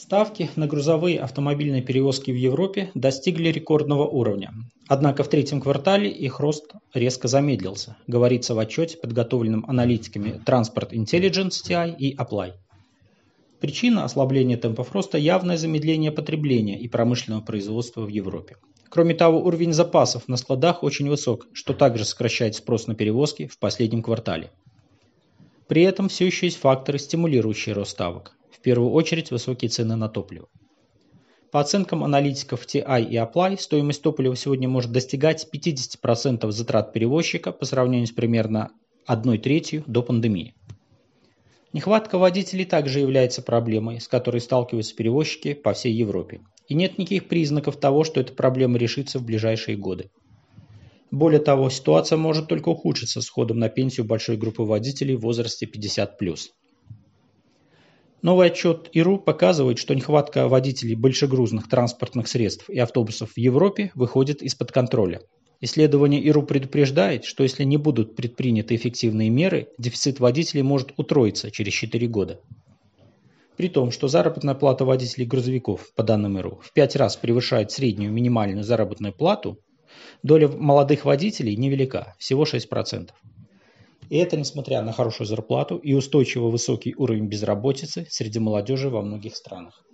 Ставки на грузовые автомобильные перевозки в Европе достигли рекордного уровня. Однако в третьем квартале их рост резко замедлился, говорится в отчете, подготовленном аналитиками Transport Intelligence TI и Apply. Причина ослабления темпов роста – явное замедление потребления и промышленного производства в Европе. Кроме того, уровень запасов на складах очень высок, что также сокращает спрос на перевозки в последнем квартале. При этом все еще есть факторы, стимулирующие рост ставок в первую очередь высокие цены на топливо. По оценкам аналитиков TI и Apply, стоимость топлива сегодня может достигать 50% затрат перевозчика по сравнению с примерно 1 третью до пандемии. Нехватка водителей также является проблемой, с которой сталкиваются перевозчики по всей Европе. И нет никаких признаков того, что эта проблема решится в ближайшие годы. Более того, ситуация может только ухудшиться с ходом на пенсию большой группы водителей в возрасте 50+. Новый отчет ИРУ показывает, что нехватка водителей большегрузных транспортных средств и автобусов в Европе выходит из-под контроля. Исследование ИРУ предупреждает, что если не будут предприняты эффективные меры, дефицит водителей может утроиться через 4 года. При том, что заработная плата водителей грузовиков, по данным ИРУ, в 5 раз превышает среднюю минимальную заработную плату, доля молодых водителей невелика, всего 6%. И это несмотря на хорошую зарплату и устойчиво высокий уровень безработицы среди молодежи во многих странах.